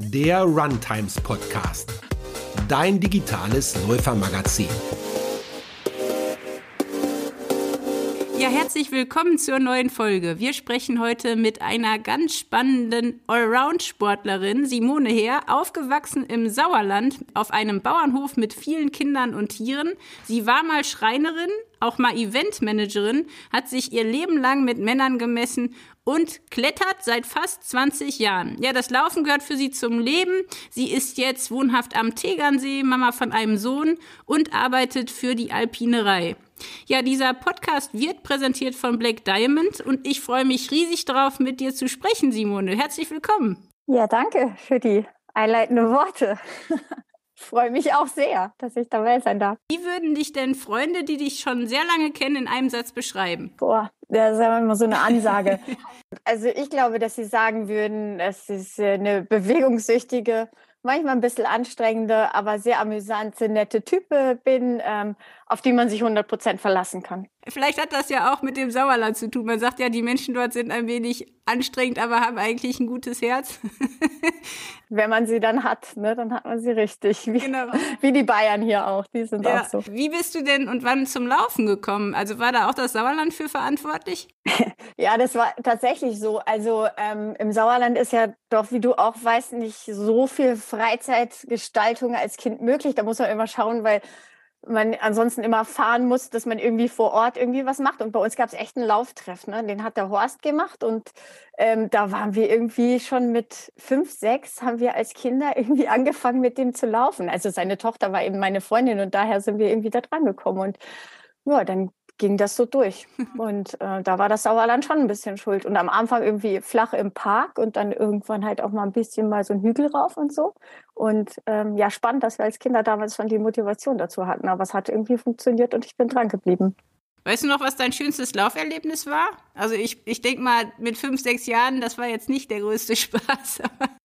der Runtimes Podcast, dein digitales Läufermagazin. Ja, herzlich willkommen zur neuen Folge. Wir sprechen heute mit einer ganz spannenden Allround-Sportlerin, Simone Heer, aufgewachsen im Sauerland auf einem Bauernhof mit vielen Kindern und Tieren. Sie war mal Schreinerin, auch mal Eventmanagerin, hat sich ihr Leben lang mit Männern gemessen und klettert seit fast 20 Jahren. Ja, das Laufen gehört für sie zum Leben. Sie ist jetzt wohnhaft am Tegernsee, Mama von einem Sohn und arbeitet für die Alpinerei. Ja, dieser Podcast wird präsentiert von Black Diamond und ich freue mich riesig darauf, mit dir zu sprechen, Simone. Herzlich willkommen. Ja, danke für die einleitenden Worte. Ich freue mich auch sehr, dass ich dabei sein darf. Wie würden dich denn Freunde, die dich schon sehr lange kennen, in einem Satz beschreiben? Boah, das ist immer so eine Ansage. also ich glaube, dass sie sagen würden, es ist eine bewegungssüchtige, manchmal ein bisschen anstrengende, aber sehr amüsante, nette Type bin, ähm, auf die man sich 100 Prozent verlassen kann. Vielleicht hat das ja auch mit dem Sauerland zu tun. Man sagt ja, die Menschen dort sind ein wenig anstrengend, aber haben eigentlich ein gutes Herz. Wenn man sie dann hat, ne, dann hat man sie richtig. Wie, genau. wie die Bayern hier auch, die sind ja. auch so. Wie bist du denn und wann zum Laufen gekommen? Also war da auch das Sauerland für verantwortlich? ja, das war tatsächlich so. Also ähm, im Sauerland ist ja doch, wie du auch weißt, nicht so viel Freizeitgestaltung als Kind möglich. Da muss man immer schauen, weil man ansonsten immer fahren muss, dass man irgendwie vor Ort irgendwie was macht. Und bei uns gab es echt einen Lauftreff, ne? den hat der Horst gemacht und ähm, da waren wir irgendwie schon mit fünf, sechs, haben wir als Kinder irgendwie angefangen mit dem zu laufen. Also seine Tochter war eben meine Freundin und daher sind wir irgendwie da dran gekommen und ja, dann ging das so durch. Und äh, da war das Sauerland schon ein bisschen schuld. Und am Anfang irgendwie flach im Park und dann irgendwann halt auch mal ein bisschen mal so ein Hügel rauf und so. Und ähm, ja, spannend, dass wir als Kinder damals schon die Motivation dazu hatten. Aber es hat irgendwie funktioniert und ich bin dran geblieben. Weißt du noch, was dein schönstes Lauferlebnis war? Also ich, ich denke mal, mit fünf, sechs Jahren, das war jetzt nicht der größte Spaß.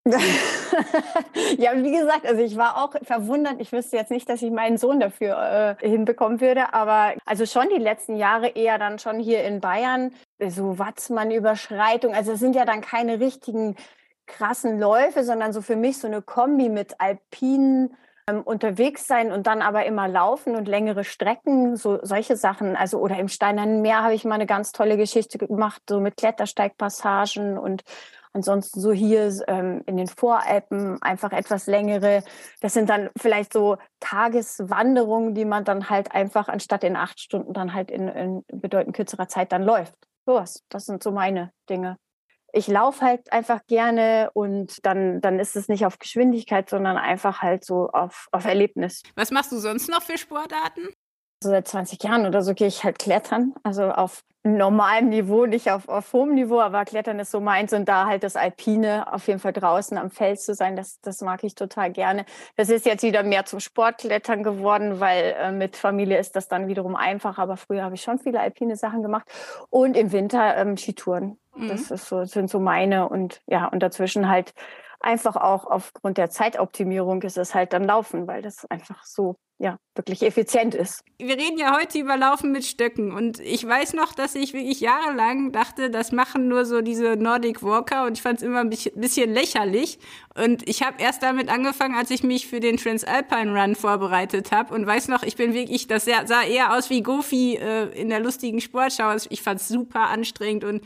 ja, wie gesagt, also ich war auch verwundert. Ich wüsste jetzt nicht, dass ich meinen Sohn dafür äh, hinbekommen würde, aber also schon die letzten Jahre eher dann schon hier in Bayern, so Watzmann-Überschreitung. Also es sind ja dann keine richtigen krassen Läufe, sondern so für mich so eine Kombi mit alpinen ähm, unterwegs sein und dann aber immer laufen und längere Strecken, so solche Sachen. Also oder im Steinernen Meer habe ich mal eine ganz tolle Geschichte gemacht, so mit Klettersteigpassagen und ansonsten so hier ähm, in den Voralpen einfach etwas längere. Das sind dann vielleicht so Tageswanderungen, die man dann halt einfach anstatt in acht Stunden dann halt in, in bedeutend kürzerer Zeit dann läuft. So was. Das sind so meine Dinge ich laufe halt einfach gerne und dann, dann ist es nicht auf Geschwindigkeit, sondern einfach halt so auf, auf Erlebnis. Was machst du sonst noch für Sportarten? So seit 20 Jahren oder so gehe ich halt klettern. Also auf normalem Niveau, nicht auf, auf hohem Niveau, aber Klettern ist so meins und da halt das Alpine, auf jeden Fall draußen am Fels zu sein, das, das mag ich total gerne. Das ist jetzt wieder mehr zum Sportklettern geworden, weil äh, mit Familie ist das dann wiederum einfach, aber früher habe ich schon viele alpine Sachen gemacht und im Winter ähm, Skitouren. Mhm. Das ist so, sind so meine und ja, und dazwischen halt einfach auch aufgrund der Zeitoptimierung ist es halt dann Laufen, weil das einfach so ja, wirklich effizient ist. Wir reden ja heute über Laufen mit Stöcken und ich weiß noch, dass ich wirklich jahrelang dachte, das machen nur so diese Nordic Walker und ich fand es immer ein bisschen lächerlich und ich habe erst damit angefangen, als ich mich für den Transalpine Run vorbereitet habe und weiß noch, ich bin wirklich, das sah eher aus wie Goofy äh, in der lustigen Sportschau. Ich fand es super anstrengend und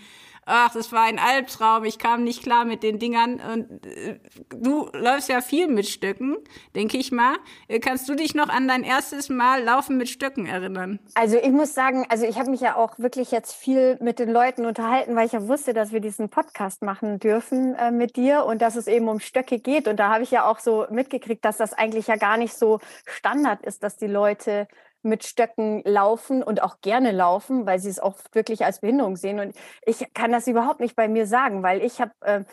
ach, das war ein Albtraum, ich kam nicht klar mit den Dingern. Und äh, du läufst ja viel mit Stöcken, denke ich mal. Äh, kannst du dich noch an dein erstes Mal Laufen mit Stöcken erinnern? Also ich muss sagen, also ich habe mich ja auch wirklich jetzt viel mit den Leuten unterhalten, weil ich ja wusste, dass wir diesen Podcast machen dürfen äh, mit dir und dass es eben um Stöcke geht. Und da habe ich ja auch so mitgekriegt, dass das eigentlich ja gar nicht so Standard ist, dass die Leute mit Stöcken laufen und auch gerne laufen, weil sie es auch wirklich als Behinderung sehen. Und ich kann das überhaupt nicht bei mir sagen, weil ich habe äh,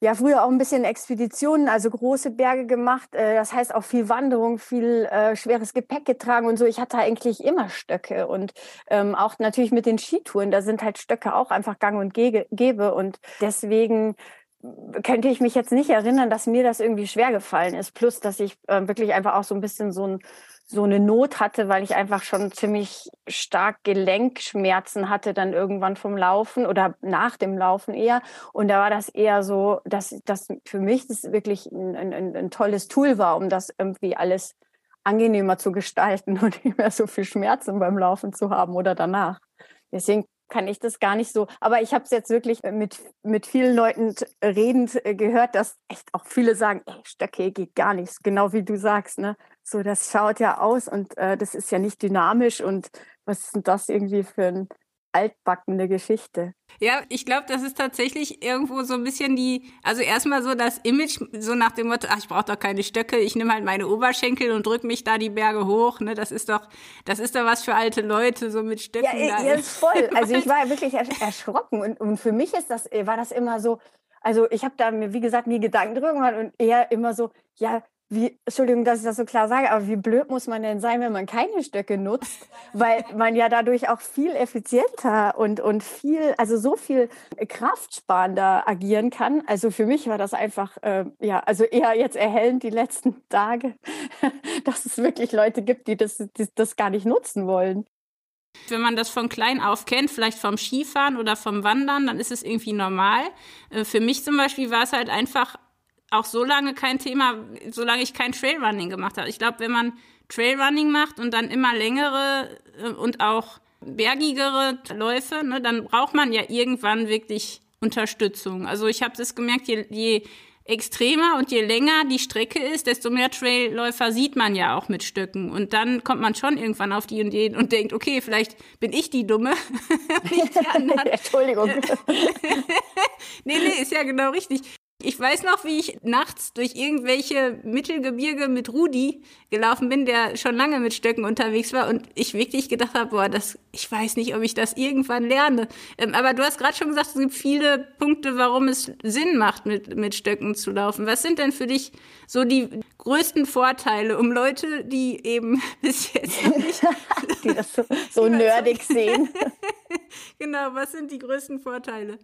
ja früher auch ein bisschen Expeditionen, also große Berge gemacht. Äh, das heißt auch viel Wanderung, viel äh, schweres Gepäck getragen und so. Ich hatte eigentlich immer Stöcke und ähm, auch natürlich mit den Skitouren, da sind halt Stöcke auch einfach gang und gäbe. Und deswegen könnte ich mich jetzt nicht erinnern, dass mir das irgendwie schwer gefallen ist. Plus, dass ich äh, wirklich einfach auch so ein bisschen so ein so eine Not hatte, weil ich einfach schon ziemlich stark Gelenkschmerzen hatte dann irgendwann vom Laufen oder nach dem Laufen eher. Und da war das eher so, dass das für mich das wirklich ein, ein, ein tolles Tool war, um das irgendwie alles angenehmer zu gestalten und nicht mehr so viel Schmerzen beim Laufen zu haben oder danach. Deswegen kann ich das gar nicht so. Aber ich habe es jetzt wirklich mit, mit vielen Leuten redend äh, gehört, dass echt auch viele sagen, ey, Stöcke geht gar nichts, genau wie du sagst. Ne? So, das schaut ja aus und äh, das ist ja nicht dynamisch und was ist denn das irgendwie für ein altbackene Geschichte. Ja, ich glaube, das ist tatsächlich irgendwo so ein bisschen die, also erstmal so das Image, so nach dem Motto, ach, ich brauche doch keine Stöcke, ich nehme halt meine Oberschenkel und drücke mich da die Berge hoch. Ne? Das ist doch, das ist doch was für alte Leute, so mit Stöcken. Ja, ja voll. Also ich war wirklich erschrocken und, und für mich ist das, war das immer so, also ich habe da mir, wie gesagt, nie Gedanken drüber gemacht und eher immer so, ja, wie, Entschuldigung, dass ich das so klar sage, aber wie blöd muss man denn sein, wenn man keine Stöcke nutzt? Weil man ja dadurch auch viel effizienter und, und viel, also so viel kraftsparender agieren kann. Also für mich war das einfach, äh, ja, also eher jetzt erhellend die letzten Tage, dass es wirklich Leute gibt, die das, die das gar nicht nutzen wollen. Wenn man das von klein auf kennt, vielleicht vom Skifahren oder vom Wandern, dann ist es irgendwie normal. Äh, für mich zum Beispiel war es halt einfach auch so lange kein Thema, solange ich kein Trailrunning gemacht habe. Ich glaube, wenn man Trailrunning macht und dann immer längere äh, und auch bergigere Läufe, ne, dann braucht man ja irgendwann wirklich Unterstützung. Also ich habe das gemerkt, je, je extremer und je länger die Strecke ist, desto mehr Trailläufer sieht man ja auch mit Stöcken. Und dann kommt man schon irgendwann auf die Idee und denkt, okay, vielleicht bin ich die Dumme. Entschuldigung. nee, nee, ist ja genau richtig. Ich weiß noch, wie ich nachts durch irgendwelche Mittelgebirge mit Rudi gelaufen bin, der schon lange mit Stöcken unterwegs war und ich wirklich gedacht habe, boah, das, ich weiß nicht, ob ich das irgendwann lerne. Ähm, aber du hast gerade schon gesagt, es gibt viele Punkte, warum es Sinn macht, mit, mit Stöcken zu laufen. Was sind denn für dich so die größten Vorteile, um Leute, die eben bis jetzt noch nicht, die das so, so nerdig sehen? genau, was sind die größten Vorteile?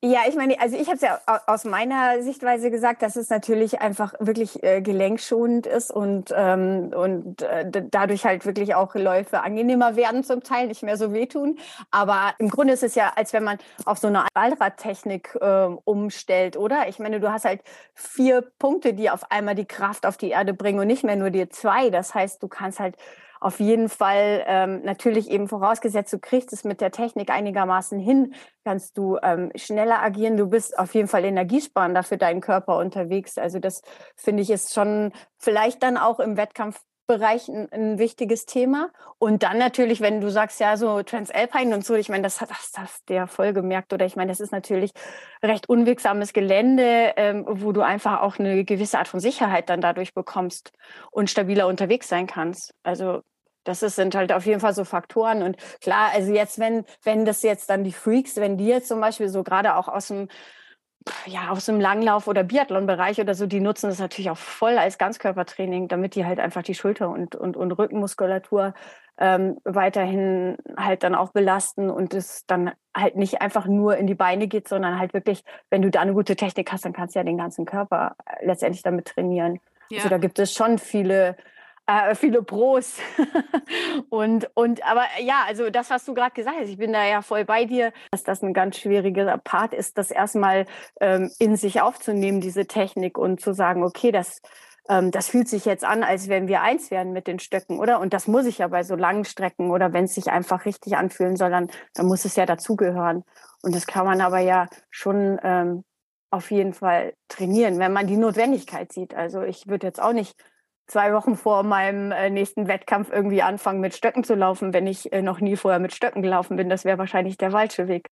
Ja, ich meine, also ich habe es ja aus meiner Sichtweise gesagt, dass es natürlich einfach wirklich äh, gelenkschonend ist und, ähm, und äh, dadurch halt wirklich auch Läufe angenehmer werden zum Teil, nicht mehr so wehtun. Aber im Grunde ist es ja, als wenn man auf so eine Allradtechnik äh, umstellt, oder? Ich meine, du hast halt vier Punkte, die auf einmal die Kraft auf die Erde bringen und nicht mehr nur dir zwei. Das heißt, du kannst halt auf jeden Fall ähm, natürlich eben vorausgesetzt, du kriegst es mit der Technik einigermaßen hin, kannst du ähm, schneller agieren. Du bist auf jeden Fall energiesparender für deinen Körper unterwegs. Also das finde ich ist schon vielleicht dann auch im Wettkampf Bereich ein, ein, wichtiges Thema. Und dann natürlich, wenn du sagst, ja, so Transalpine und so, ich meine, das hat das, das der voll gemerkt. Oder ich meine, das ist natürlich recht unwegsames Gelände, ähm, wo du einfach auch eine gewisse Art von Sicherheit dann dadurch bekommst und stabiler unterwegs sein kannst. Also das ist, sind halt auf jeden Fall so Faktoren. Und klar, also jetzt, wenn, wenn das jetzt dann die Freaks, wenn die jetzt zum Beispiel so gerade auch aus dem ja, aus dem Langlauf- oder Biathlon-Bereich oder so, die nutzen das natürlich auch voll als Ganzkörpertraining, damit die halt einfach die Schulter- und, und, und Rückenmuskulatur ähm, weiterhin halt dann auch belasten und es dann halt nicht einfach nur in die Beine geht, sondern halt wirklich, wenn du da eine gute Technik hast, dann kannst du ja den ganzen Körper äh, letztendlich damit trainieren. Ja. Also da gibt es schon viele äh, viele Pros. und, und, aber ja, also das, was du gerade gesagt hast, ich bin da ja voll bei dir, dass das ein ganz schwieriger Part ist, das erstmal ähm, in sich aufzunehmen, diese Technik und zu sagen, okay, das, ähm, das fühlt sich jetzt an, als wenn wir eins wären mit den Stöcken, oder? Und das muss ich ja bei so langen Strecken oder wenn es sich einfach richtig anfühlen soll, dann, dann muss es ja dazugehören. Und das kann man aber ja schon ähm, auf jeden Fall trainieren, wenn man die Notwendigkeit sieht. Also ich würde jetzt auch nicht zwei Wochen vor meinem äh, nächsten Wettkampf irgendwie anfangen, mit Stöcken zu laufen, wenn ich äh, noch nie vorher mit Stöcken gelaufen bin. Das wäre wahrscheinlich der falsche Weg.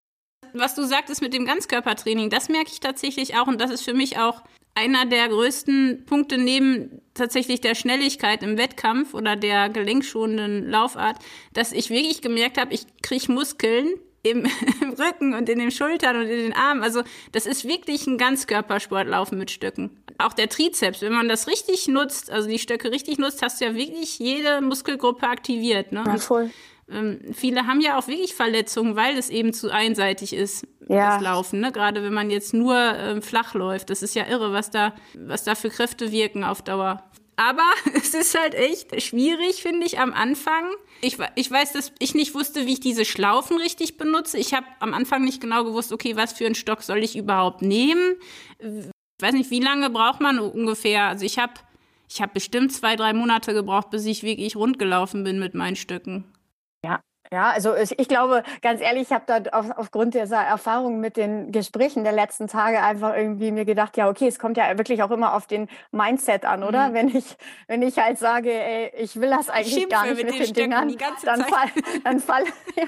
Was du sagtest mit dem Ganzkörpertraining, das merke ich tatsächlich auch und das ist für mich auch einer der größten Punkte neben tatsächlich der Schnelligkeit im Wettkampf oder der gelenkschonenden Laufart, dass ich wirklich gemerkt habe, ich kriege Muskeln, im, im, Rücken und in den Schultern und in den Armen. Also das ist wirklich ein Ganzkörpersport, Laufen mit Stöcken. Auch der Trizeps, wenn man das richtig nutzt, also die Stöcke richtig nutzt, hast du ja wirklich jede Muskelgruppe aktiviert. Ne? Ja, voll. ähm, viele haben ja auch wirklich Verletzungen, weil es eben zu einseitig ist, ja. das Laufen. Ne? Gerade wenn man jetzt nur ähm, flach läuft. Das ist ja irre, was da, was da für Kräfte wirken auf Dauer. Aber es ist halt echt schwierig, finde ich, am Anfang. Ich, ich weiß, dass ich nicht wusste, wie ich diese Schlaufen richtig benutze. Ich habe am Anfang nicht genau gewusst, okay, was für einen Stock soll ich überhaupt nehmen? Ich weiß nicht, wie lange braucht man ungefähr? Also ich habe ich hab bestimmt zwei, drei Monate gebraucht, bis ich wirklich rundgelaufen bin mit meinen Stücken. Ja, also ich glaube, ganz ehrlich, ich habe da auf, aufgrund dieser Erfahrung mit den Gesprächen der letzten Tage einfach irgendwie mir gedacht, ja, okay, es kommt ja wirklich auch immer auf den Mindset an, oder? Mhm. Wenn ich, wenn ich halt sage, ey, ich will das eigentlich gar nicht mit, mit den, den Dingern, dann fall, dann fall, ja,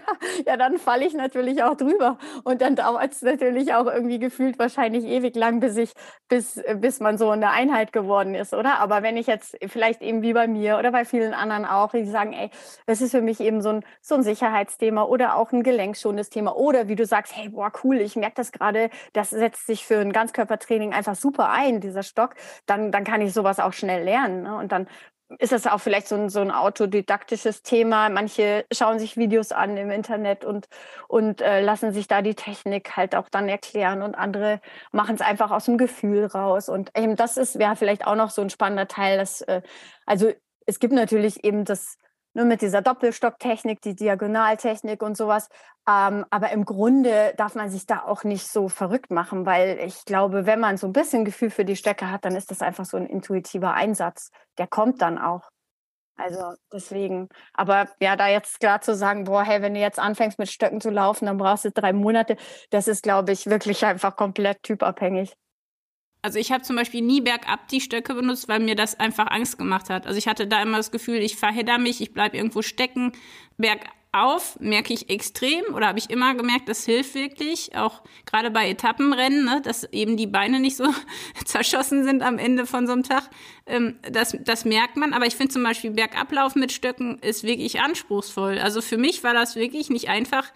ja, dann falle ich natürlich auch drüber. Und dann dauert es natürlich auch irgendwie gefühlt wahrscheinlich ewig lang, bis ich, bis, bis man so eine Einheit geworden ist, oder? Aber wenn ich jetzt vielleicht eben wie bei mir oder bei vielen anderen auch, die sagen, ey, das ist für mich eben so ein, so ein Sicherheitsthema oder auch ein gelenkschonendes Thema oder wie du sagst, hey, boah, cool, ich merke das gerade, das setzt sich für ein Ganzkörpertraining einfach super ein, dieser Stock, dann, dann kann ich sowas auch schnell lernen. Ne? Und dann ist das auch vielleicht so ein, so ein autodidaktisches Thema. Manche schauen sich Videos an im Internet und, und äh, lassen sich da die Technik halt auch dann erklären und andere machen es einfach aus dem Gefühl raus. Und eben das ist, wäre vielleicht auch noch so ein spannender Teil, dass, äh, also es gibt natürlich eben das nur mit dieser Doppelstocktechnik, die Diagonaltechnik und sowas. Ähm, aber im Grunde darf man sich da auch nicht so verrückt machen, weil ich glaube, wenn man so ein bisschen Gefühl für die Stöcke hat, dann ist das einfach so ein intuitiver Einsatz. Der kommt dann auch. Also deswegen, aber ja, da jetzt klar zu sagen, boah, hey, wenn du jetzt anfängst mit Stöcken zu laufen, dann brauchst du drei Monate, das ist, glaube ich, wirklich einfach komplett typabhängig. Also ich habe zum Beispiel nie bergab die Stöcke benutzt, weil mir das einfach Angst gemacht hat. Also ich hatte da immer das Gefühl, ich verhedder mich, ich bleibe irgendwo stecken. Bergauf merke ich extrem oder habe ich immer gemerkt, das hilft wirklich, auch gerade bei Etappenrennen, ne, dass eben die Beine nicht so zerschossen sind am Ende von so einem Tag. Ähm, das, das merkt man. Aber ich finde zum Beispiel Bergablaufen mit Stöcken ist wirklich anspruchsvoll. Also für mich war das wirklich nicht einfach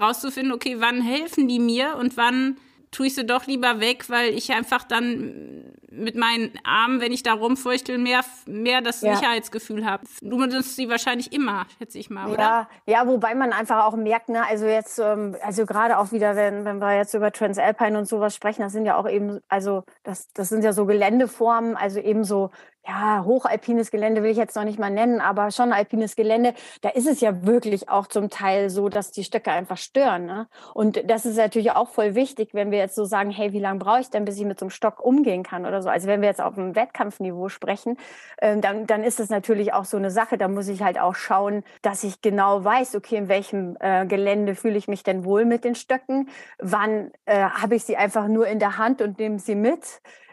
rauszufinden, okay, wann helfen die mir und wann tue ich sie doch lieber weg, weil ich einfach dann mit meinen Armen, wenn ich da rumfeuchtel, mehr, mehr das ja. Sicherheitsgefühl habe. Du benutzt sie wahrscheinlich immer, schätze ich mal, oder? Ja, ja, wobei man einfach auch merkt, ne, also jetzt, ähm, also gerade auch wieder, wenn, wenn wir jetzt über Transalpine und sowas sprechen, das sind ja auch eben, also das, das sind ja so Geländeformen, also eben so ja, hochalpines Gelände will ich jetzt noch nicht mal nennen, aber schon alpines Gelände, da ist es ja wirklich auch zum Teil so, dass die Stöcke einfach stören. Ne? Und das ist natürlich auch voll wichtig, wenn wir jetzt so sagen, hey, wie lange brauche ich denn, bis ich mit so einem Stock umgehen kann oder so. Also wenn wir jetzt auf dem Wettkampfniveau sprechen, äh, dann, dann ist das natürlich auch so eine Sache, da muss ich halt auch schauen, dass ich genau weiß, okay, in welchem äh, Gelände fühle ich mich denn wohl mit den Stöcken, wann äh, habe ich sie einfach nur in der Hand und nehme sie mit ähm,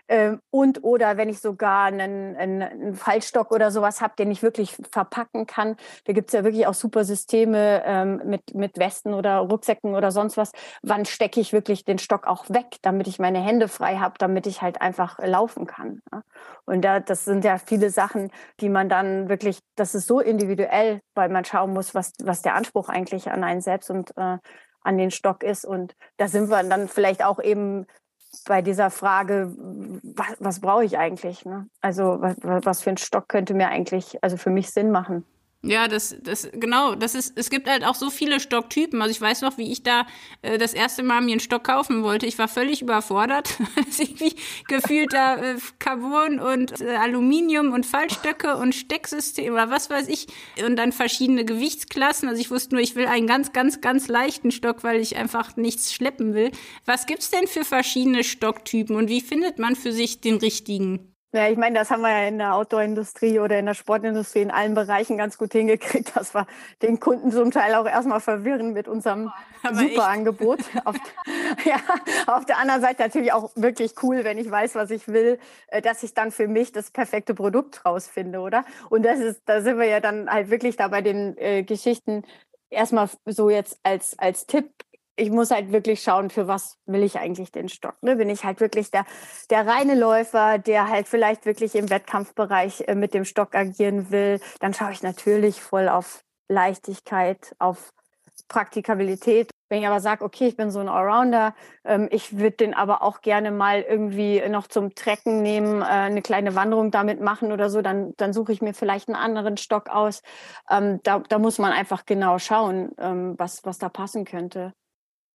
und oder wenn ich sogar einen, einen, Fallstock oder sowas habe, den ich wirklich verpacken kann. Da gibt es ja wirklich auch super Systeme ähm, mit, mit Westen oder Rucksäcken oder sonst was. Wann stecke ich wirklich den Stock auch weg, damit ich meine Hände frei habe, damit ich halt einfach laufen kann. Ja? Und da, das sind ja viele Sachen, die man dann wirklich, das ist so individuell, weil man schauen muss, was, was der Anspruch eigentlich an einen selbst und äh, an den Stock ist. Und da sind wir dann vielleicht auch eben bei dieser Frage, was, was brauche ich eigentlich? Ne? Also was, was für ein Stock könnte mir eigentlich, also für mich Sinn machen? Ja, das, das, genau, das ist, es gibt halt auch so viele Stocktypen. Also ich weiß noch, wie ich da äh, das erste Mal mir einen Stock kaufen wollte. Ich war völlig überfordert. irgendwie gefühlt da äh, Carbon und äh, Aluminium und Fallstöcke und Stecksystem oder was weiß ich. Und dann verschiedene Gewichtsklassen. Also ich wusste nur, ich will einen ganz, ganz, ganz leichten Stock, weil ich einfach nichts schleppen will. Was gibt's denn für verschiedene Stocktypen und wie findet man für sich den richtigen? Ja, ich meine, das haben wir ja in der Outdoor-Industrie oder in der Sportindustrie in allen Bereichen ganz gut hingekriegt, dass wir den Kunden zum Teil auch erstmal verwirren mit unserem Aber super Angebot. auf, ja, auf der anderen Seite natürlich auch wirklich cool, wenn ich weiß, was ich will, äh, dass ich dann für mich das perfekte Produkt rausfinde, oder? Und das ist, da sind wir ja dann halt wirklich da bei den äh, Geschichten erstmal so jetzt als, als Tipp ich muss halt wirklich schauen, für was will ich eigentlich den Stock. Ne? Bin ich halt wirklich der, der reine Läufer, der halt vielleicht wirklich im Wettkampfbereich äh, mit dem Stock agieren will, dann schaue ich natürlich voll auf Leichtigkeit, auf Praktikabilität. Wenn ich aber sage, okay, ich bin so ein Allrounder, ähm, ich würde den aber auch gerne mal irgendwie noch zum Trecken nehmen, äh, eine kleine Wanderung damit machen oder so, dann, dann suche ich mir vielleicht einen anderen Stock aus. Ähm, da, da muss man einfach genau schauen, ähm, was, was da passen könnte.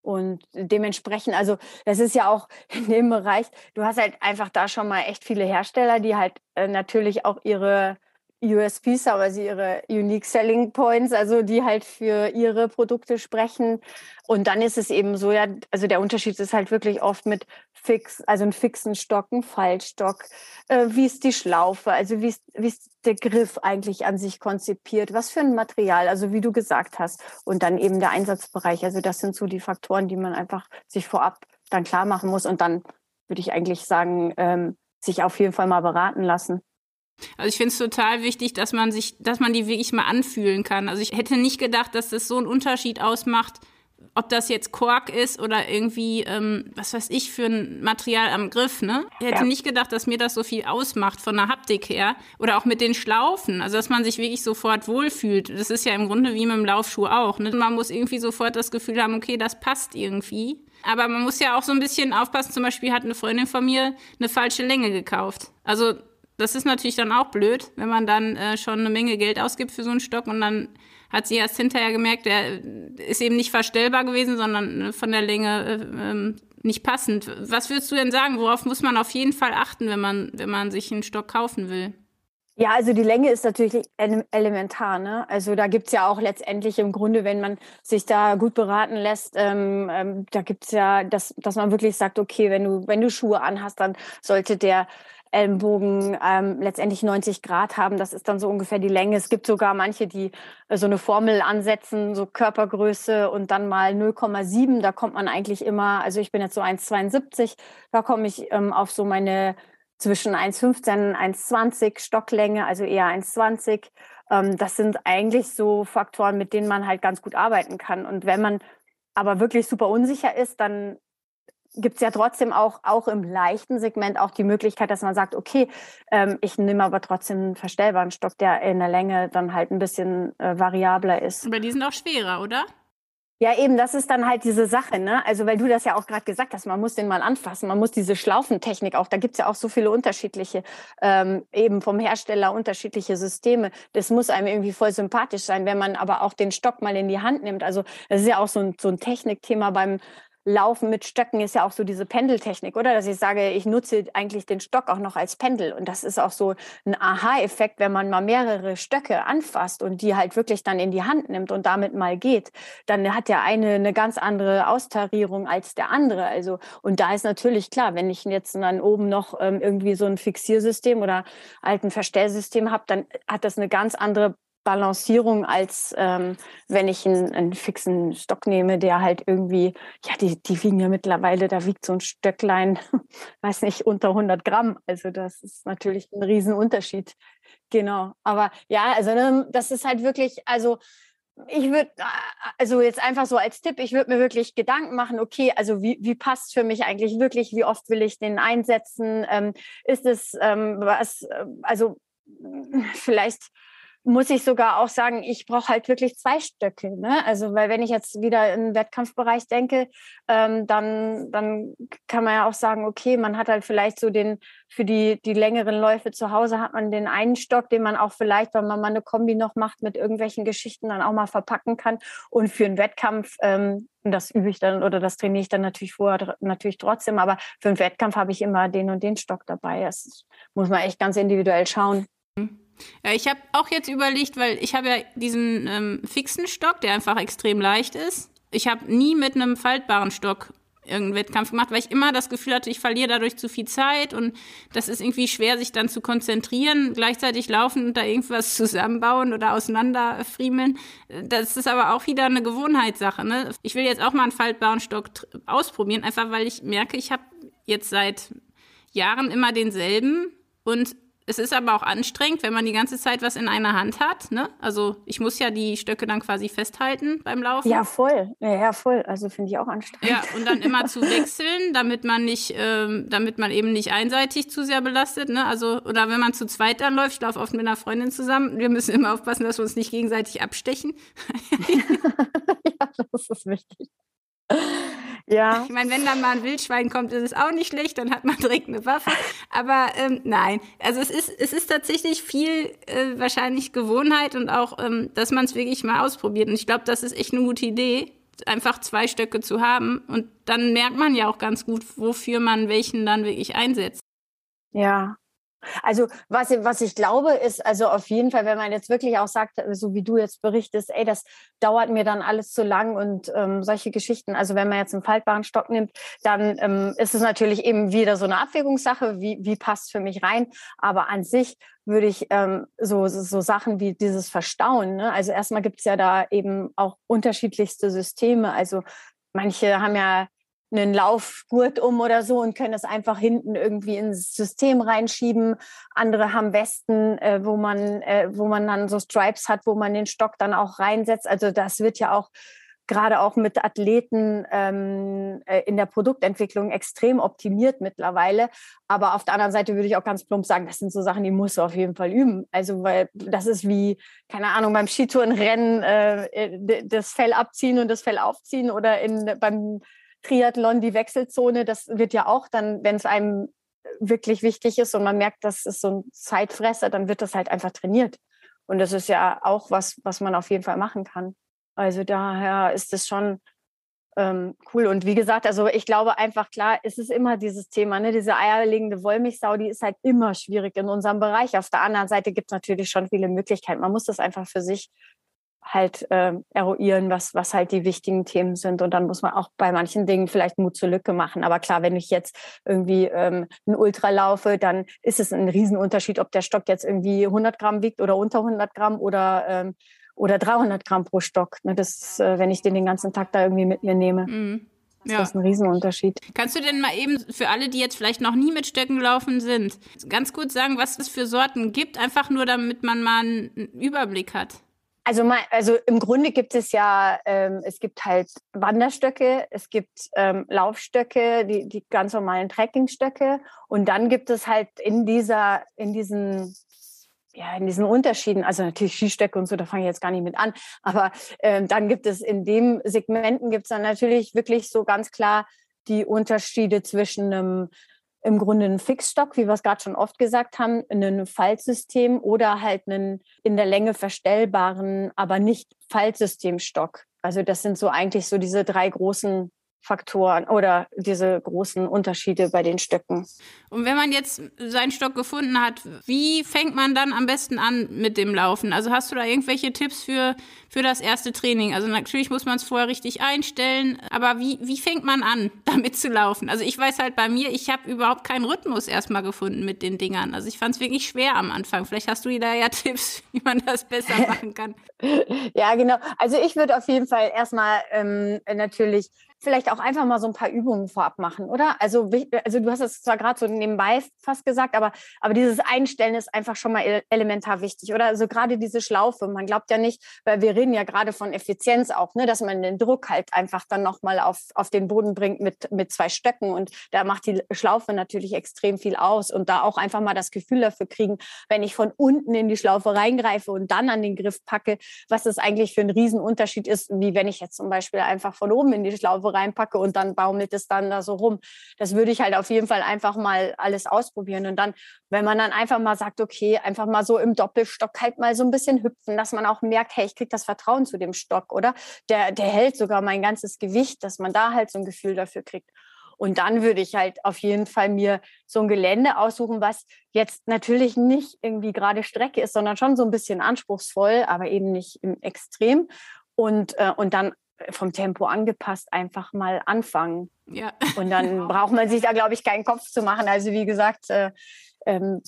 Und dementsprechend, also das ist ja auch in dem Bereich, du hast halt einfach da schon mal echt viele Hersteller, die halt äh, natürlich auch ihre USPs, aber sie ihre Unique Selling Points, also die halt für ihre Produkte sprechen. Und dann ist es eben so, ja, also der Unterschied ist halt wirklich oft mit fix, also einen fixen Stock, ein Fallstock, äh, wie ist die Schlaufe, also wie ist, wie ist der Griff eigentlich an sich konzipiert, was für ein Material, also wie du gesagt hast. Und dann eben der Einsatzbereich. Also das sind so die Faktoren, die man einfach sich vorab dann klar machen muss. Und dann würde ich eigentlich sagen, ähm, sich auf jeden Fall mal beraten lassen. Also ich finde es total wichtig, dass man sich, dass man die wirklich mal anfühlen kann. Also ich hätte nicht gedacht, dass das so einen Unterschied ausmacht, ob das jetzt Kork ist oder irgendwie, ähm, was weiß ich, für ein Material am Griff, ne? Ich hätte ja. nicht gedacht, dass mir das so viel ausmacht von der Haptik her. Oder auch mit den Schlaufen. Also, dass man sich wirklich sofort wohlfühlt. Das ist ja im Grunde wie mit dem Laufschuh auch. Ne? Man muss irgendwie sofort das Gefühl haben, okay, das passt irgendwie. Aber man muss ja auch so ein bisschen aufpassen. Zum Beispiel hat eine Freundin von mir eine falsche Länge gekauft. Also, das ist natürlich dann auch blöd, wenn man dann äh, schon eine Menge Geld ausgibt für so einen Stock und dann hat sie erst hinterher gemerkt, der ist eben nicht verstellbar gewesen, sondern äh, von der Länge äh, ähm, nicht passend. Was würdest du denn sagen? Worauf muss man auf jeden Fall achten, wenn man, wenn man sich einen Stock kaufen will? Ja, also die Länge ist natürlich elementar. Ne? Also da gibt's ja auch letztendlich im Grunde, wenn man sich da gut beraten lässt, ähm, ähm, da gibt's ja, dass, dass man wirklich sagt, okay, wenn du, wenn du Schuhe anhast, dann sollte der Ellenbogen ähm, letztendlich 90 Grad haben. Das ist dann so ungefähr die Länge. Es gibt sogar manche, die äh, so eine Formel ansetzen, so Körpergröße und dann mal 0,7. Da kommt man eigentlich immer, also ich bin jetzt so 1,72, da komme ich ähm, auf so meine zwischen 1,15 und 1,20 Stocklänge, also eher 1,20. Ähm, das sind eigentlich so Faktoren, mit denen man halt ganz gut arbeiten kann. Und wenn man aber wirklich super unsicher ist, dann gibt es ja trotzdem auch, auch im leichten Segment auch die Möglichkeit, dass man sagt, okay, ähm, ich nehme aber trotzdem einen verstellbaren Stock, der in der Länge dann halt ein bisschen äh, variabler ist. Aber die sind auch schwerer, oder? Ja, eben, das ist dann halt diese Sache, ne? Also, weil du das ja auch gerade gesagt hast, man muss den mal anfassen, man muss diese Schlaufentechnik auch, da gibt's ja auch so viele unterschiedliche, ähm, eben vom Hersteller unterschiedliche Systeme. Das muss einem irgendwie voll sympathisch sein, wenn man aber auch den Stock mal in die Hand nimmt. Also, das ist ja auch so ein, so ein Technikthema beim, Laufen mit Stöcken ist ja auch so diese Pendeltechnik, oder? Dass ich sage, ich nutze eigentlich den Stock auch noch als Pendel. Und das ist auch so ein Aha-Effekt, wenn man mal mehrere Stöcke anfasst und die halt wirklich dann in die Hand nimmt und damit mal geht. Dann hat der eine eine ganz andere Austarierung als der andere. Also, und da ist natürlich klar, wenn ich jetzt dann oben noch ähm, irgendwie so ein Fixiersystem oder alten Verstellsystem habe, dann hat das eine ganz andere Balancierung, als ähm, wenn ich einen, einen, fixen Stock nehme, der halt irgendwie, ja, die, die wiegen ja mittlerweile, da wiegt so ein Stöcklein, weiß nicht, unter 100 Gramm. Also das ist natürlich ein Riesenunterschied. Genau. Aber ja, also ne, das ist halt wirklich, also ich würde, also jetzt einfach so als Tipp, ich würde mir wirklich Gedanken machen, okay, also wie, wie passt für mich eigentlich wirklich, wie oft will ich den einsetzen? Ähm, ist es ähm, was, äh, also vielleicht muss ich sogar auch sagen, ich brauche halt wirklich zwei Stöcke. Ne? Also, weil wenn ich jetzt wieder im Wettkampfbereich denke, ähm, dann, dann kann man ja auch sagen, okay, man hat halt vielleicht so den, für die, die längeren Läufe zu Hause hat man den einen Stock, den man auch vielleicht, wenn man mal eine Kombi noch macht mit irgendwelchen Geschichten, dann auch mal verpacken kann. Und für einen Wettkampf, ähm, das übe ich dann oder das trainiere ich dann natürlich vorher natürlich trotzdem, aber für einen Wettkampf habe ich immer den und den Stock dabei. Das muss man echt ganz individuell schauen. Ja, ich habe auch jetzt überlegt, weil ich habe ja diesen ähm, fixen Stock, der einfach extrem leicht ist. Ich habe nie mit einem faltbaren Stock irgendeinen Wettkampf gemacht, weil ich immer das Gefühl hatte, ich verliere dadurch zu viel Zeit und das ist irgendwie schwer, sich dann zu konzentrieren, gleichzeitig laufen und da irgendwas zusammenbauen oder auseinanderfriemeln. Das ist aber auch wieder eine Gewohnheitssache. Ne? Ich will jetzt auch mal einen faltbaren Stock ausprobieren, einfach weil ich merke, ich habe jetzt seit Jahren immer denselben und es ist aber auch anstrengend, wenn man die ganze Zeit was in einer Hand hat. Ne? Also ich muss ja die Stöcke dann quasi festhalten beim Laufen. Ja, voll. Ja, voll. Also finde ich auch anstrengend. Ja, und dann immer zu wechseln, damit man nicht, ähm, damit man eben nicht einseitig zu sehr belastet. Ne? Also, oder wenn man zu zweit dann läuft, ich laufe oft mit einer Freundin zusammen, wir müssen immer aufpassen, dass wir uns nicht gegenseitig abstechen. ja, das ist wichtig. Ja. Ich meine, wenn dann mal ein Wildschwein kommt, ist es auch nicht schlecht, dann hat man direkt eine Waffe. Aber ähm, nein, also es ist, es ist tatsächlich viel äh, wahrscheinlich Gewohnheit und auch, ähm, dass man es wirklich mal ausprobiert. Und ich glaube, das ist echt eine gute Idee, einfach zwei Stöcke zu haben. Und dann merkt man ja auch ganz gut, wofür man welchen dann wirklich einsetzt. Ja, also was, was ich glaube, ist also auf jeden Fall, wenn man jetzt wirklich auch sagt, so wie du jetzt berichtest, ey, das dauert mir dann alles zu lang und ähm, solche Geschichten. Also wenn man jetzt einen faltbaren Stock nimmt, dann ähm, ist es natürlich eben wieder so eine Abwägungssache, wie, wie passt für mich rein. Aber an sich würde ich ähm, so, so Sachen wie dieses Verstauen, ne? also erstmal gibt es ja da eben auch unterschiedlichste Systeme. Also manche haben ja einen Laufgurt um oder so und können das einfach hinten irgendwie ins System reinschieben. Andere haben Westen, äh, wo man, äh, wo man dann so Stripes hat, wo man den Stock dann auch reinsetzt. Also das wird ja auch gerade auch mit Athleten ähm, äh, in der Produktentwicklung extrem optimiert mittlerweile. Aber auf der anderen Seite würde ich auch ganz plump sagen, das sind so Sachen, die musst du auf jeden Fall üben. Also weil das ist wie, keine Ahnung, beim Skitourenrennen äh, äh das Fell abziehen und das Fell aufziehen oder in, beim Triathlon, die Wechselzone, das wird ja auch dann, wenn es einem wirklich wichtig ist und man merkt, das ist so ein Zeitfresser, dann wird das halt einfach trainiert. Und das ist ja auch was, was man auf jeden Fall machen kann. Also daher ist es schon ähm, cool. Und wie gesagt, also ich glaube einfach, klar, es ist immer dieses Thema, ne? diese eierlegende Wollmilchsau, die ist halt immer schwierig in unserem Bereich. Auf der anderen Seite gibt es natürlich schon viele Möglichkeiten. Man muss das einfach für sich halt äh, eruieren, was, was halt die wichtigen Themen sind. Und dann muss man auch bei manchen Dingen vielleicht Mut zur Lücke machen. Aber klar, wenn ich jetzt irgendwie ähm, ein Ultra laufe, dann ist es ein Riesenunterschied, ob der Stock jetzt irgendwie 100 Gramm wiegt oder unter 100 Gramm oder, ähm, oder 300 Gramm pro Stock. Ne, das, äh, wenn ich den den ganzen Tag da irgendwie mit mir nehme. Mhm. Ja. Das ist ein Riesenunterschied. Kannst du denn mal eben für alle, die jetzt vielleicht noch nie mit Stöcken gelaufen sind, ganz kurz sagen, was es für Sorten gibt, einfach nur damit man mal einen Überblick hat? Also, mal, also im Grunde gibt es ja, ähm, es gibt halt Wanderstöcke, es gibt ähm, Laufstöcke, die, die ganz normalen Trekkingstöcke. Und dann gibt es halt in dieser, in diesen ja, in diesen Unterschieden, also natürlich Skistöcke und so, da fange ich jetzt gar nicht mit an, aber ähm, dann gibt es in dem Segmenten gibt es dann natürlich wirklich so ganz klar die Unterschiede zwischen einem im Grunde einen Fixstock, wie wir es gerade schon oft gesagt haben, ein Faltsystem oder halt einen in der Länge verstellbaren, aber nicht Faltsystemstock. Also das sind so eigentlich so diese drei großen Faktoren oder diese großen Unterschiede bei den Stöcken. Und wenn man jetzt seinen Stock gefunden hat, wie fängt man dann am besten an mit dem Laufen? Also hast du da irgendwelche Tipps für, für das erste Training? Also natürlich muss man es vorher richtig einstellen, aber wie, wie fängt man an, damit zu laufen? Also ich weiß halt bei mir, ich habe überhaupt keinen Rhythmus erstmal gefunden mit den Dingern. Also ich fand es wirklich schwer am Anfang. Vielleicht hast du da ja Tipps, wie man das besser machen kann. ja, genau. Also ich würde auf jeden Fall erstmal ähm, natürlich vielleicht auch einfach mal so ein paar Übungen vorab machen, oder? Also, also du hast es zwar gerade so nebenbei fast gesagt, aber, aber dieses Einstellen ist einfach schon mal elementar wichtig, oder? Also gerade diese Schlaufe, man glaubt ja nicht, weil wir reden ja gerade von Effizienz auch, ne, dass man den Druck halt einfach dann nochmal auf, auf den Boden bringt mit, mit zwei Stöcken und da macht die Schlaufe natürlich extrem viel aus und da auch einfach mal das Gefühl dafür kriegen, wenn ich von unten in die Schlaufe reingreife und dann an den Griff packe, was das eigentlich für ein Riesenunterschied ist, wie wenn ich jetzt zum Beispiel einfach von oben in die Schlaufe reinpacke und dann baumelt es dann da so rum. Das würde ich halt auf jeden Fall einfach mal alles ausprobieren. Und dann, wenn man dann einfach mal sagt, okay, einfach mal so im Doppelstock halt mal so ein bisschen hüpfen, dass man auch merkt, hey, ich kriege das Vertrauen zu dem Stock, oder? Der, der hält sogar mein ganzes Gewicht, dass man da halt so ein Gefühl dafür kriegt. Und dann würde ich halt auf jeden Fall mir so ein Gelände aussuchen, was jetzt natürlich nicht irgendwie gerade Strecke ist, sondern schon so ein bisschen anspruchsvoll, aber eben nicht im Extrem. Und, äh, und dann vom Tempo angepasst einfach mal anfangen. Ja. Und dann braucht man sich da, glaube ich, keinen Kopf zu machen. Also wie gesagt, äh, ähm,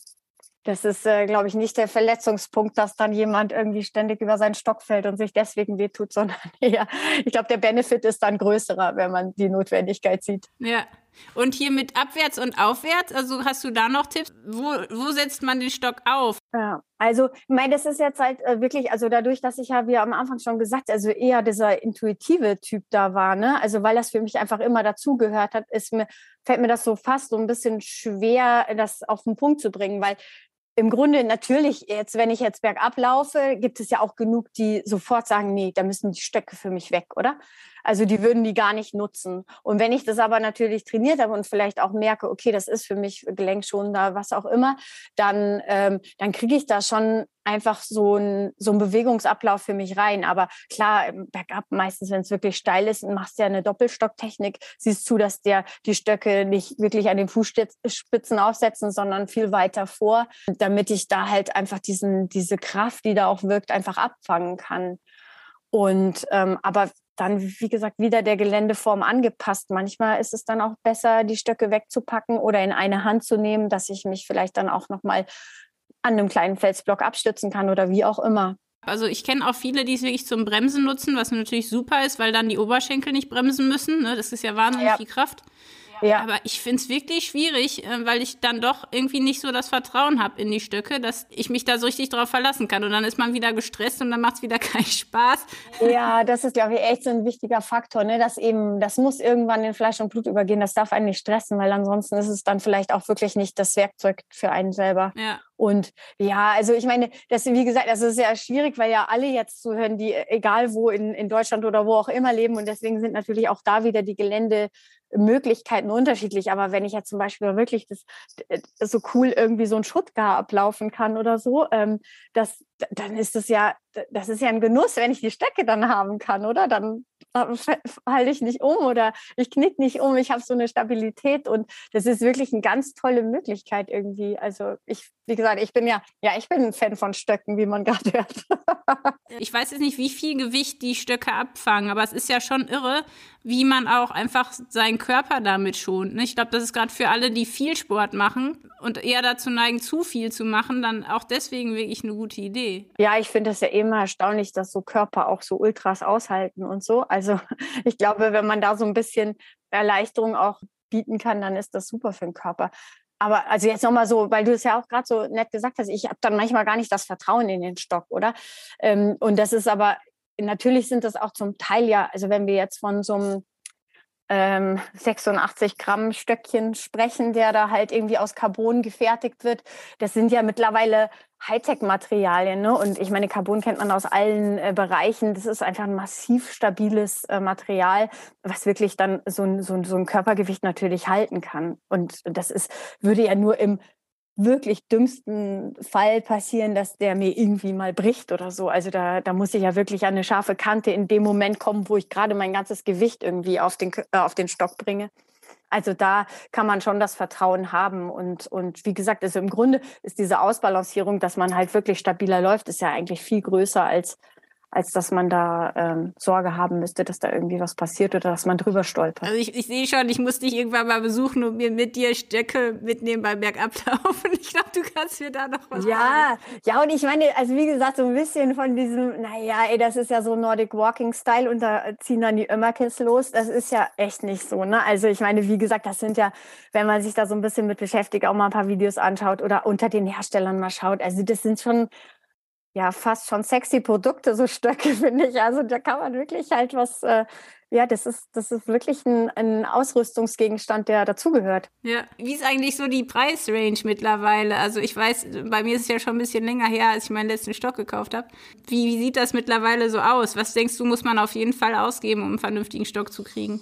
das ist, äh, glaube ich, nicht der Verletzungspunkt, dass dann jemand irgendwie ständig über seinen Stock fällt und sich deswegen wehtut, sondern eher, ich glaube, der Benefit ist dann größerer, wenn man die Notwendigkeit sieht. Ja. Und hier mit abwärts und aufwärts, also hast du da noch Tipps? Wo, wo setzt man den Stock auf? Ja, also, ich meine, das ist jetzt halt äh, wirklich, also dadurch, dass ich ja, wie am Anfang schon gesagt, also eher dieser intuitive Typ da war, ne? Also, weil das für mich einfach immer dazugehört hat, ist mir, fällt mir das so fast so ein bisschen schwer, das auf den Punkt zu bringen, weil im Grunde natürlich jetzt, wenn ich jetzt bergab laufe, gibt es ja auch genug, die sofort sagen, nee, da müssen die Stöcke für mich weg, oder? Also die würden die gar nicht nutzen. Und wenn ich das aber natürlich trainiert habe und vielleicht auch merke, okay, das ist für mich gelenkschonender, was auch immer, dann, ähm, dann kriege ich da schon einfach so ein, so ein Bewegungsablauf für mich rein. Aber klar, bergab meistens, wenn es wirklich steil ist, machst du ja eine Doppelstocktechnik, siehst zu, dass der die Stöcke nicht wirklich an den Fußspitzen aufsetzen, sondern viel weiter vor, damit ich da halt einfach diesen, diese Kraft, die da auch wirkt, einfach abfangen kann. Und ähm, aber dann, wie gesagt, wieder der Geländeform angepasst. Manchmal ist es dann auch besser, die Stöcke wegzupacken oder in eine Hand zu nehmen, dass ich mich vielleicht dann auch nochmal an einem kleinen Felsblock abstützen kann oder wie auch immer. Also ich kenne auch viele, die es wirklich zum Bremsen nutzen, was natürlich super ist, weil dann die Oberschenkel nicht bremsen müssen. Ne? Das ist ja wahnsinnig ja. viel Kraft. Ja. Aber ich finde es wirklich schwierig, äh, weil ich dann doch irgendwie nicht so das Vertrauen habe in die Stöcke, dass ich mich da so richtig drauf verlassen kann. Und dann ist man wieder gestresst und dann macht es wieder keinen Spaß. Ja, das ist, glaube ich, echt so ein wichtiger Faktor, ne? Dass eben, das muss irgendwann in Fleisch und Blut übergehen. Das darf einen nicht stressen, weil ansonsten ist es dann vielleicht auch wirklich nicht das Werkzeug für einen selber. Ja. Und ja, also ich meine, das, wie gesagt, das ist ja schwierig, weil ja alle jetzt zuhören, die egal wo in, in Deutschland oder wo auch immer leben. Und deswegen sind natürlich auch da wieder die Geländemöglichkeiten unterschiedlich. Aber wenn ich jetzt zum Beispiel wirklich das, das so cool irgendwie so ein Schuttgar ablaufen kann oder so, ähm, das, dann ist es ja, das ist ja ein Genuss, wenn ich die Stöcke dann haben kann, oder? Dann falle ich nicht um oder ich knick nicht um, ich habe so eine Stabilität und das ist wirklich eine ganz tolle Möglichkeit irgendwie. Also ich, wie gesagt, ich bin ja, ja, ich bin ein Fan von Stöcken, wie man gerade hört. ich weiß jetzt nicht, wie viel Gewicht die Stöcke abfangen, aber es ist ja schon irre, wie man auch einfach seinen Körper damit schont. Ne? Ich glaube, das ist gerade für alle, die viel Sport machen und eher dazu neigen, zu viel zu machen, dann auch deswegen wirklich eine gute Idee. Ja, ich finde es ja immer erstaunlich, dass so Körper auch so Ultras aushalten und so. Also ich glaube, wenn man da so ein bisschen Erleichterung auch bieten kann, dann ist das super für den Körper. Aber also jetzt nochmal so, weil du es ja auch gerade so nett gesagt hast, ich habe dann manchmal gar nicht das Vertrauen in den Stock, oder? Ähm, und das ist aber natürlich sind das auch zum Teil ja, also wenn wir jetzt von so einem ähm, 86 Gramm Stöckchen sprechen, der da halt irgendwie aus Carbon gefertigt wird. Das sind ja mittlerweile Hightech-Materialien. Ne? Und ich meine, Carbon kennt man aus allen äh, Bereichen. Das ist einfach ein massiv stabiles äh, Material, was wirklich dann so ein, so, so ein Körpergewicht natürlich halten kann. Und das ist, würde ja nur im wirklich dümmsten Fall passieren, dass der mir irgendwie mal bricht oder so. Also da, da muss ich ja wirklich an eine scharfe Kante in dem Moment kommen, wo ich gerade mein ganzes Gewicht irgendwie auf den, äh, auf den Stock bringe. Also da kann man schon das Vertrauen haben. Und, und wie gesagt, also im Grunde ist diese Ausbalancierung, dass man halt wirklich stabiler läuft, ist ja eigentlich viel größer als, als dass man da ähm, Sorge haben müsste, dass da irgendwie was passiert oder dass man drüber stolpert. Also ich, ich sehe schon, ich muss dich irgendwann mal besuchen und mir mit dir Stöcke mitnehmen beim Bergablaufen. Ich glaube, du kannst mir da noch was Ja, machen. ja, und ich meine, also wie gesagt, so ein bisschen von diesem, naja, ey, das ist ja so Nordic Walking Style und da ziehen dann die Ömmerkes los. Das ist ja echt nicht so, ne? Also ich meine, wie gesagt, das sind ja, wenn man sich da so ein bisschen mit beschäftigt, auch mal ein paar Videos anschaut oder unter den Herstellern mal schaut. Also das sind schon ja fast schon sexy Produkte, so Stöcke, finde ich. Also da kann man wirklich halt was, äh, ja, das ist, das ist wirklich ein, ein Ausrüstungsgegenstand, der dazugehört. Ja, wie ist eigentlich so die Preisrange mittlerweile? Also ich weiß, bei mir ist es ja schon ein bisschen länger her, als ich meinen letzten Stock gekauft habe. Wie, wie sieht das mittlerweile so aus? Was denkst du, muss man auf jeden Fall ausgeben, um einen vernünftigen Stock zu kriegen?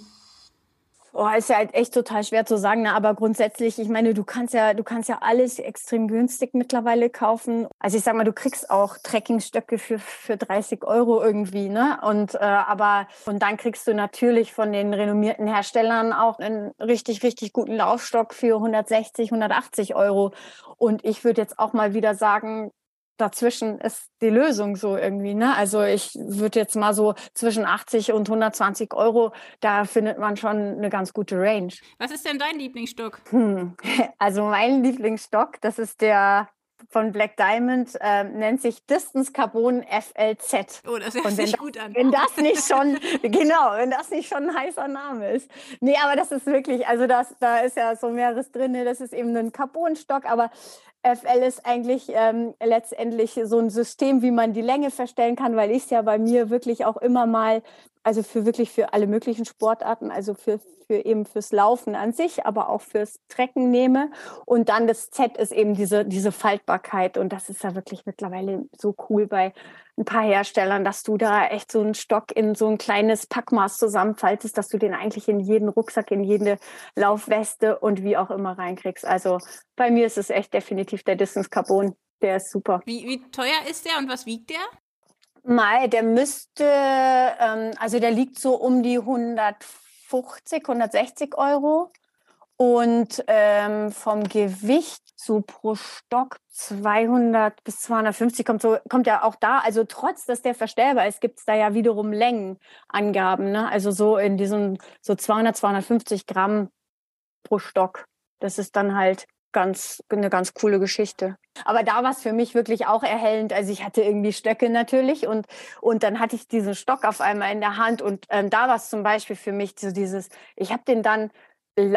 Oh, ist ja halt echt total schwer zu sagen, ne? aber grundsätzlich, ich meine, du kannst ja, du kannst ja alles extrem günstig mittlerweile kaufen. Also ich sag mal, du kriegst auch Trekkingstöcke für, für 30 Euro irgendwie, ne? Und äh, aber und dann kriegst du natürlich von den renommierten Herstellern auch einen richtig, richtig guten Laufstock für 160, 180 Euro. Und ich würde jetzt auch mal wieder sagen, dazwischen ist die Lösung so irgendwie. Ne? Also ich würde jetzt mal so zwischen 80 und 120 Euro, da findet man schon eine ganz gute Range. Was ist denn dein Lieblingsstock? Hm. Also mein Lieblingsstock, das ist der von Black Diamond äh, nennt sich Distance Carbon FLZ. Oh, das hört sich gut an. Wenn das nicht schon, genau, wenn das nicht schon ein heißer Name ist. Nee, aber das ist wirklich, also das, da ist ja so mehreres drin. Das ist eben ein Carbonstock, aber FL ist eigentlich ähm, letztendlich so ein System, wie man die Länge verstellen kann, weil ich es ja bei mir wirklich auch immer mal, also für wirklich für alle möglichen Sportarten, also für, für eben fürs Laufen an sich, aber auch fürs Trecken nehme. Und dann das Z ist eben diese, diese Faltbarkeit. Und das ist ja wirklich mittlerweile so cool bei ein paar Herstellern, dass du da echt so einen Stock in so ein kleines Packmaß zusammenfaltest, dass du den eigentlich in jeden Rucksack, in jede Laufweste und wie auch immer reinkriegst. Also bei mir ist es echt definitiv der Distance Carbon. Der ist super. Wie, wie teuer ist der und was wiegt der? Mai, der müsste, ähm, also der liegt so um die 150, 160 Euro. Und ähm, vom Gewicht so pro Stock 200 bis 250 kommt so kommt ja auch da. Also trotz, dass der verstellbar ist, gibt es da ja wiederum Längenangaben. Ne? Also so in diesem so 200 250 Gramm pro Stock. Das ist dann halt ganz eine ganz coole Geschichte. Aber da war es für mich wirklich auch erhellend. Also ich hatte irgendwie Stöcke natürlich und und dann hatte ich diesen Stock auf einmal in der Hand und ähm, da war es zum Beispiel für mich so dieses. Ich habe den dann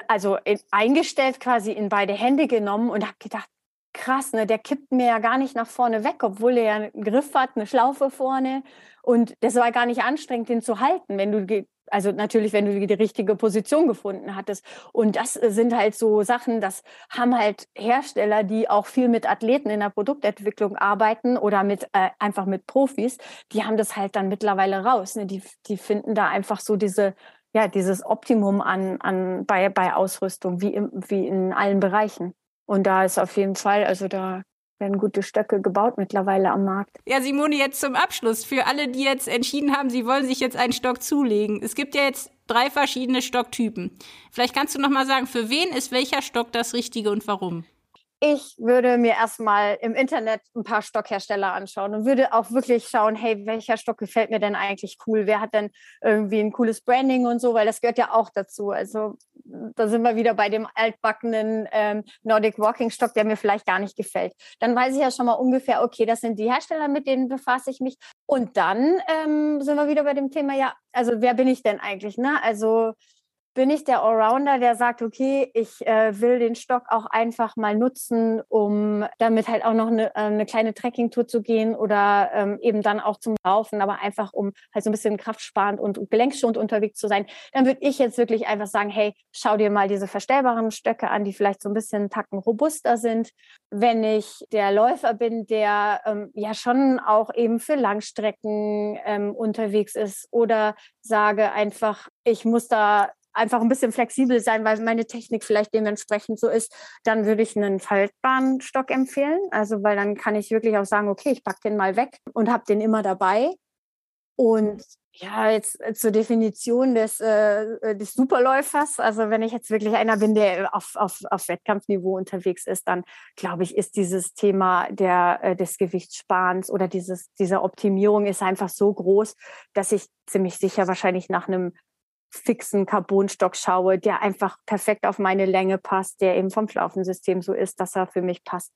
also eingestellt quasi in beide Hände genommen und habe gedacht, krass, ne, der kippt mir ja gar nicht nach vorne weg, obwohl er ja einen Griff hat, eine Schlaufe vorne. Und das war gar nicht anstrengend, den zu halten, wenn du, also natürlich, wenn du die richtige Position gefunden hattest. Und das sind halt so Sachen, das haben halt Hersteller, die auch viel mit Athleten in der Produktentwicklung arbeiten oder mit äh, einfach mit Profis, die haben das halt dann mittlerweile raus. Ne? Die, die finden da einfach so diese ja, dieses Optimum an, an bei, bei Ausrüstung, wie, im, wie in allen Bereichen. Und da ist auf jeden Fall, also da werden gute Stöcke gebaut mittlerweile am Markt. Ja, Simone, jetzt zum Abschluss. Für alle, die jetzt entschieden haben, sie wollen sich jetzt einen Stock zulegen. Es gibt ja jetzt drei verschiedene Stocktypen. Vielleicht kannst du noch mal sagen, für wen ist welcher Stock das Richtige und warum? Ich würde mir erstmal im Internet ein paar Stockhersteller anschauen und würde auch wirklich schauen, hey, welcher Stock gefällt mir denn eigentlich cool? Wer hat denn irgendwie ein cooles Branding und so, weil das gehört ja auch dazu. Also da sind wir wieder bei dem altbackenen ähm, Nordic Walking Stock, der mir vielleicht gar nicht gefällt. Dann weiß ich ja schon mal ungefähr, okay, das sind die Hersteller, mit denen befasse ich mich. Und dann ähm, sind wir wieder bei dem Thema, ja, also wer bin ich denn eigentlich? Ne? Also bin ich der Allrounder, der sagt, okay, ich äh, will den Stock auch einfach mal nutzen, um damit halt auch noch eine, äh, eine kleine Trekkingtour zu gehen oder ähm, eben dann auch zum Laufen, aber einfach um halt so ein bisschen kraftsparend und gelenkschonend unterwegs zu sein, dann würde ich jetzt wirklich einfach sagen, hey, schau dir mal diese verstellbaren Stöcke an, die vielleicht so ein bisschen Tacken robuster sind. Wenn ich der Läufer bin, der ähm, ja schon auch eben für Langstrecken ähm, unterwegs ist oder sage einfach, ich muss da einfach ein bisschen flexibel sein, weil meine Technik vielleicht dementsprechend so ist, dann würde ich einen faltbaren Stock empfehlen. Also, weil dann kann ich wirklich auch sagen, okay, ich packe den mal weg und habe den immer dabei. Und ja, jetzt zur Definition des, äh, des Superläufers. Also wenn ich jetzt wirklich einer bin, der auf, auf, auf Wettkampfniveau unterwegs ist, dann glaube ich, ist dieses Thema der, äh, des Gewichtssparens oder dieses, dieser Optimierung ist einfach so groß, dass ich ziemlich sicher wahrscheinlich nach einem fixen Carbonstock schaue, der einfach perfekt auf meine Länge passt, der eben vom Schlaufensystem so ist, dass er für mich passt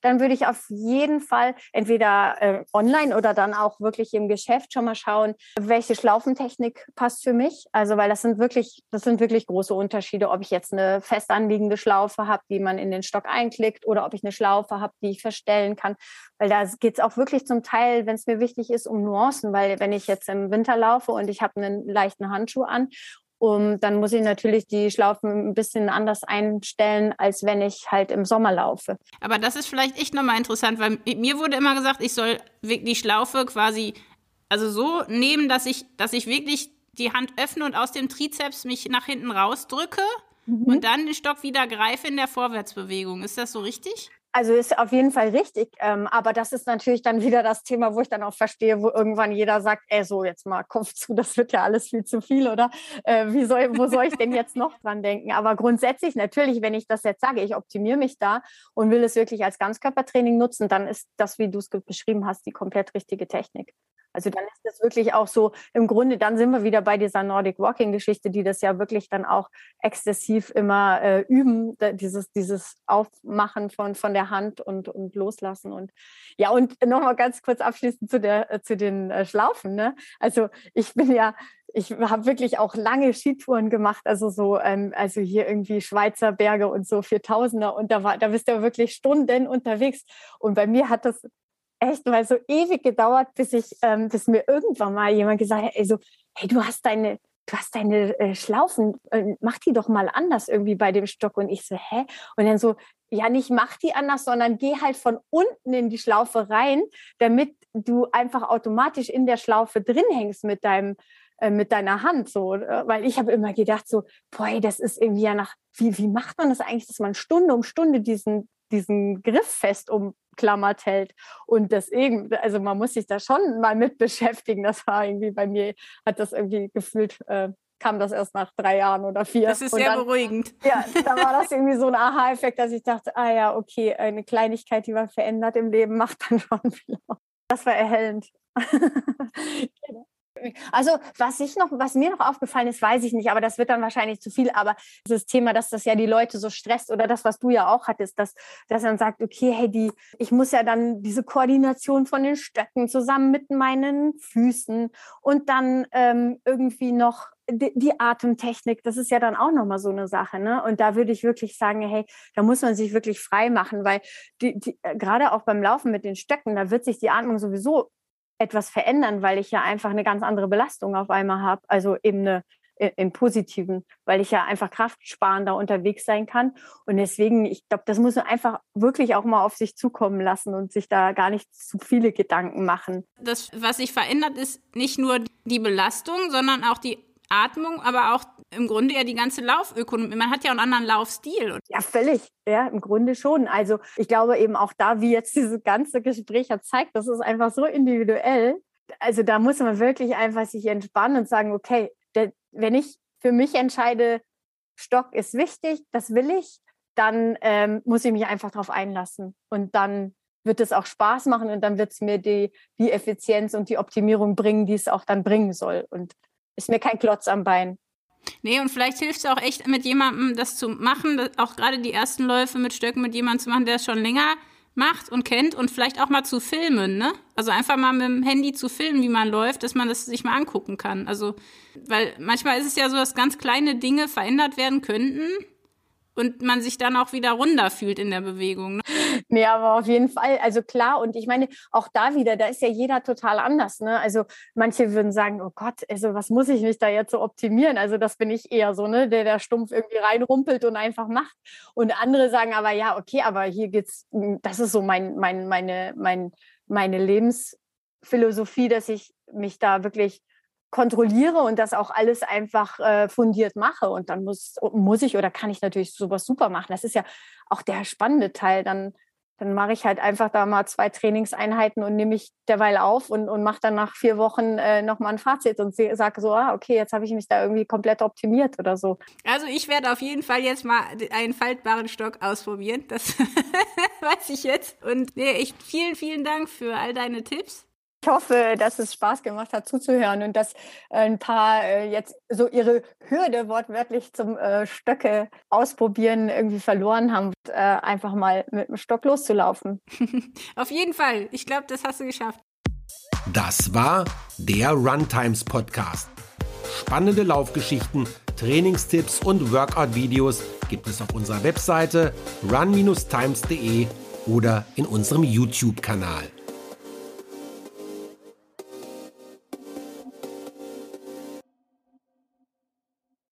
dann würde ich auf jeden Fall entweder äh, online oder dann auch wirklich im Geschäft schon mal schauen, welche Schlaufentechnik passt für mich. Also, weil das sind wirklich, das sind wirklich große Unterschiede, ob ich jetzt eine fest anliegende Schlaufe habe, die man in den Stock einklickt, oder ob ich eine Schlaufe habe, die ich verstellen kann. Weil da geht es auch wirklich zum Teil, wenn es mir wichtig ist, um Nuancen, weil wenn ich jetzt im Winter laufe und ich habe einen leichten Handschuh an um, dann muss ich natürlich die Schlaufen ein bisschen anders einstellen, als wenn ich halt im Sommer laufe. Aber das ist vielleicht echt nochmal interessant, weil mir wurde immer gesagt, ich soll die Schlaufe quasi also so nehmen, dass ich, dass ich wirklich die Hand öffne und aus dem Trizeps mich nach hinten rausdrücke mhm. und dann den Stock wieder greife in der Vorwärtsbewegung. Ist das so richtig? Also ist auf jeden Fall richtig. Ähm, aber das ist natürlich dann wieder das Thema, wo ich dann auch verstehe, wo irgendwann jeder sagt, ey, so jetzt mal Kopf zu, das wird ja alles viel zu viel, oder? Äh, wie soll, wo soll ich denn jetzt noch dran denken? Aber grundsätzlich natürlich, wenn ich das jetzt sage, ich optimiere mich da und will es wirklich als Ganzkörpertraining nutzen, dann ist das, wie du es beschrieben hast, die komplett richtige Technik. Also dann ist das wirklich auch so, im Grunde, dann sind wir wieder bei dieser Nordic Walking Geschichte, die das ja wirklich dann auch exzessiv immer äh, üben, dieses, dieses Aufmachen von, von der Hand und, und loslassen. Und ja, und nochmal ganz kurz abschließend zu, der, äh, zu den äh, Schlaufen. Ne? Also ich bin ja, ich habe wirklich auch lange Skitouren gemacht, also so, ähm, also hier irgendwie Schweizer Berge und so Viertausender und da war, da bist du wirklich Stunden unterwegs. Und bei mir hat das echt mal so ewig gedauert, bis ich, ähm, bis mir irgendwann mal jemand gesagt hat, ey, so, hey, du hast deine, du hast deine äh, Schlaufen, äh, mach die doch mal anders irgendwie bei dem Stock. Und ich so, hä? Und dann so, ja, nicht mach die anders, sondern geh halt von unten in die Schlaufe rein, damit du einfach automatisch in der Schlaufe drin hängst mit deinem äh, mit deiner Hand so, äh, weil ich habe immer gedacht so, boah, das ist irgendwie ja nach wie wie macht man das eigentlich, dass man Stunde um Stunde diesen diesen Griff fest umklammert hält und deswegen, also man muss sich da schon mal mit beschäftigen. Das war irgendwie bei mir hat das irgendwie gefühlt äh, kam das erst nach drei Jahren oder vier. Das ist und sehr dann, beruhigend. Ja, da war das irgendwie so ein Aha-Effekt, dass ich dachte, ah ja, okay, eine Kleinigkeit, die man verändert im Leben, macht dann schon viel. Das war erhellend. Genau. Also was ich noch, was mir noch aufgefallen ist, weiß ich nicht, aber das wird dann wahrscheinlich zu viel. Aber dieses Thema, dass das ja die Leute so stresst oder das, was du ja auch hattest, dass, dass man sagt, okay, hey, die, ich muss ja dann diese Koordination von den Stöcken zusammen mit meinen Füßen und dann ähm, irgendwie noch die, die, Atemtechnik, das ist ja dann auch nochmal so eine Sache. Ne? Und da würde ich wirklich sagen, hey, da muss man sich wirklich frei machen, weil die, die, äh, gerade auch beim Laufen mit den Stöcken, da wird sich die Atmung sowieso etwas verändern, weil ich ja einfach eine ganz andere Belastung auf einmal habe. Also eben eine im Positiven, weil ich ja einfach kraftsparender unterwegs sein kann. Und deswegen, ich glaube, das muss man einfach wirklich auch mal auf sich zukommen lassen und sich da gar nicht zu viele Gedanken machen. Das, was sich verändert, ist nicht nur die Belastung, sondern auch die Atmung, aber auch im Grunde ja die ganze Laufökonomie. Man hat ja einen anderen Laufstil. Ja, völlig. Ja, im Grunde schon. Also ich glaube eben auch da, wie jetzt dieses ganze Gespräch hat zeigt, das ist einfach so individuell. Also da muss man wirklich einfach sich entspannen und sagen, okay, der, wenn ich für mich entscheide, Stock ist wichtig, das will ich, dann ähm, muss ich mich einfach darauf einlassen. Und dann wird es auch Spaß machen und dann wird es mir die, die Effizienz und die Optimierung bringen, die es auch dann bringen soll. Und ist mir kein Klotz am Bein. Nee, und vielleicht hilft es auch echt mit jemandem, das zu machen, auch gerade die ersten Läufe mit Stöcken mit jemandem zu machen, der es schon länger macht und kennt und vielleicht auch mal zu filmen, ne? Also einfach mal mit dem Handy zu filmen, wie man läuft, dass man das sich mal angucken kann. Also, weil manchmal ist es ja so, dass ganz kleine Dinge verändert werden könnten und man sich dann auch wieder runder fühlt in der Bewegung. Ne? Nee, aber auf jeden Fall. Also klar, und ich meine, auch da wieder, da ist ja jeder total anders. Ne? Also manche würden sagen, oh Gott, also was muss ich mich da jetzt so optimieren? Also das bin ich eher so, ne, der der stumpf irgendwie reinrumpelt und einfach macht. Und andere sagen aber, ja, okay, aber hier geht's, hm, das ist so mein, mein, meine, mein, meine Lebensphilosophie, dass ich mich da wirklich kontrolliere und das auch alles einfach äh, fundiert mache. Und dann muss, muss ich oder kann ich natürlich sowas super machen. Das ist ja auch der spannende Teil. Dann, dann mache ich halt einfach da mal zwei Trainingseinheiten und nehme mich derweil auf und, und mache dann nach vier Wochen äh, nochmal ein Fazit und sage so, ah, okay, jetzt habe ich mich da irgendwie komplett optimiert oder so. Also ich werde auf jeden Fall jetzt mal einen faltbaren Stock ausprobieren. Das weiß ich jetzt. Und nee, ich, vielen, vielen Dank für all deine Tipps. Ich hoffe, dass es Spaß gemacht hat zuzuhören und dass äh, ein paar äh, jetzt so ihre Hürde wortwörtlich zum äh, Stöcke ausprobieren irgendwie verloren haben, und, einfach mal mit dem Stock loszulaufen. Auf jeden Fall. Ich glaube, das hast du geschafft. Das war der Runtimes Podcast. Spannende Laufgeschichten, Trainingstipps und Workout-Videos gibt es auf unserer Webseite run-times.de oder in unserem YouTube-Kanal.